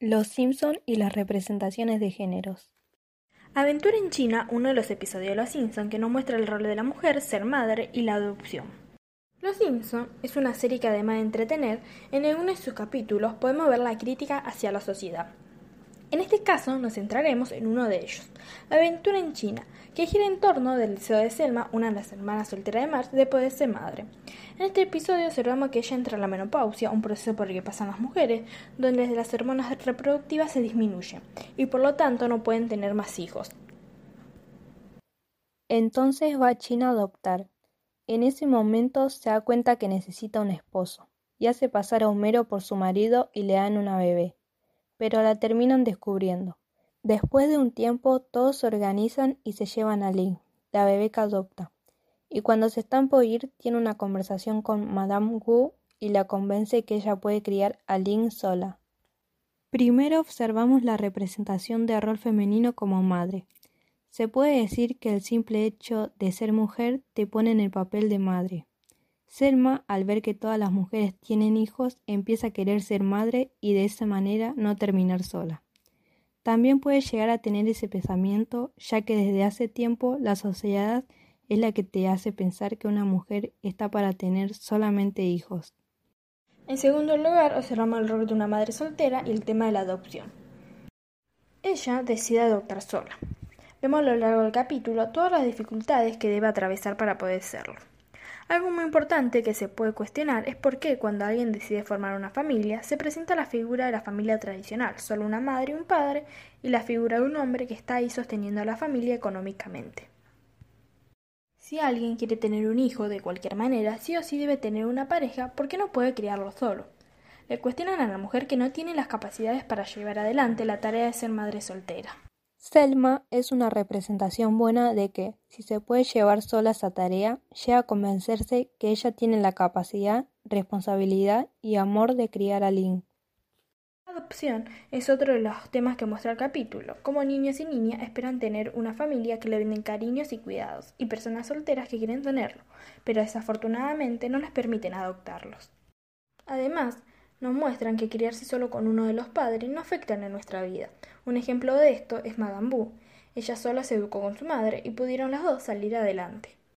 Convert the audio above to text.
Los Simpson y las representaciones de géneros. Aventura en China, uno de los episodios de Los Simpson que nos muestra el rol de la mujer, ser madre y la adopción. Los Simpson es una serie que además de entretener, en uno de sus capítulos podemos ver la crítica hacia la sociedad. En este caso nos centraremos en uno de ellos, la aventura en China, que gira en torno del deseo de Selma, una de las hermanas solteras de Marge, de poder ser madre. En este episodio observamos que ella entra en la menopausia, un proceso por el que pasan las mujeres, donde las hormonas reproductivas se disminuyen y por lo tanto no pueden tener más hijos. Entonces va a China a adoptar. En ese momento se da cuenta que necesita un esposo y hace pasar a Homero por su marido y le dan una bebé pero la terminan descubriendo. Después de un tiempo todos se organizan y se llevan a Lynn, la bebé que adopta. Y cuando se están por ir tiene una conversación con Madame Wu y la convence que ella puede criar a Lynn sola. Primero observamos la representación de rol femenino como madre. Se puede decir que el simple hecho de ser mujer te pone en el papel de madre. Selma, al ver que todas las mujeres tienen hijos, empieza a querer ser madre y de esa manera no terminar sola. También puede llegar a tener ese pensamiento, ya que desde hace tiempo la sociedad es la que te hace pensar que una mujer está para tener solamente hijos. En segundo lugar, observamos el rol de una madre soltera y el tema de la adopción. Ella decide adoptar sola. Vemos a lo largo del capítulo todas las dificultades que debe atravesar para poder serlo. Algo muy importante que se puede cuestionar es por qué cuando alguien decide formar una familia se presenta la figura de la familia tradicional, solo una madre y un padre, y la figura de un hombre que está ahí sosteniendo a la familia económicamente. Si alguien quiere tener un hijo de cualquier manera, sí o sí debe tener una pareja porque no puede criarlo solo. Le cuestionan a la mujer que no tiene las capacidades para llevar adelante la tarea de ser madre soltera. Selma es una representación buena de que, si se puede llevar sola esa tarea, llega a convencerse que ella tiene la capacidad, responsabilidad y amor de criar a Lynn. Adopción es otro de los temas que muestra el capítulo, como niños y niñas esperan tener una familia que le brinden cariños y cuidados, y personas solteras que quieren tenerlo, pero desafortunadamente no les permiten adoptarlos. Además, nos muestran que criarse solo con uno de los padres no afecta en nuestra vida. Un ejemplo de esto es Madame Wu. Ella sola se educó con su madre y pudieron las dos salir adelante.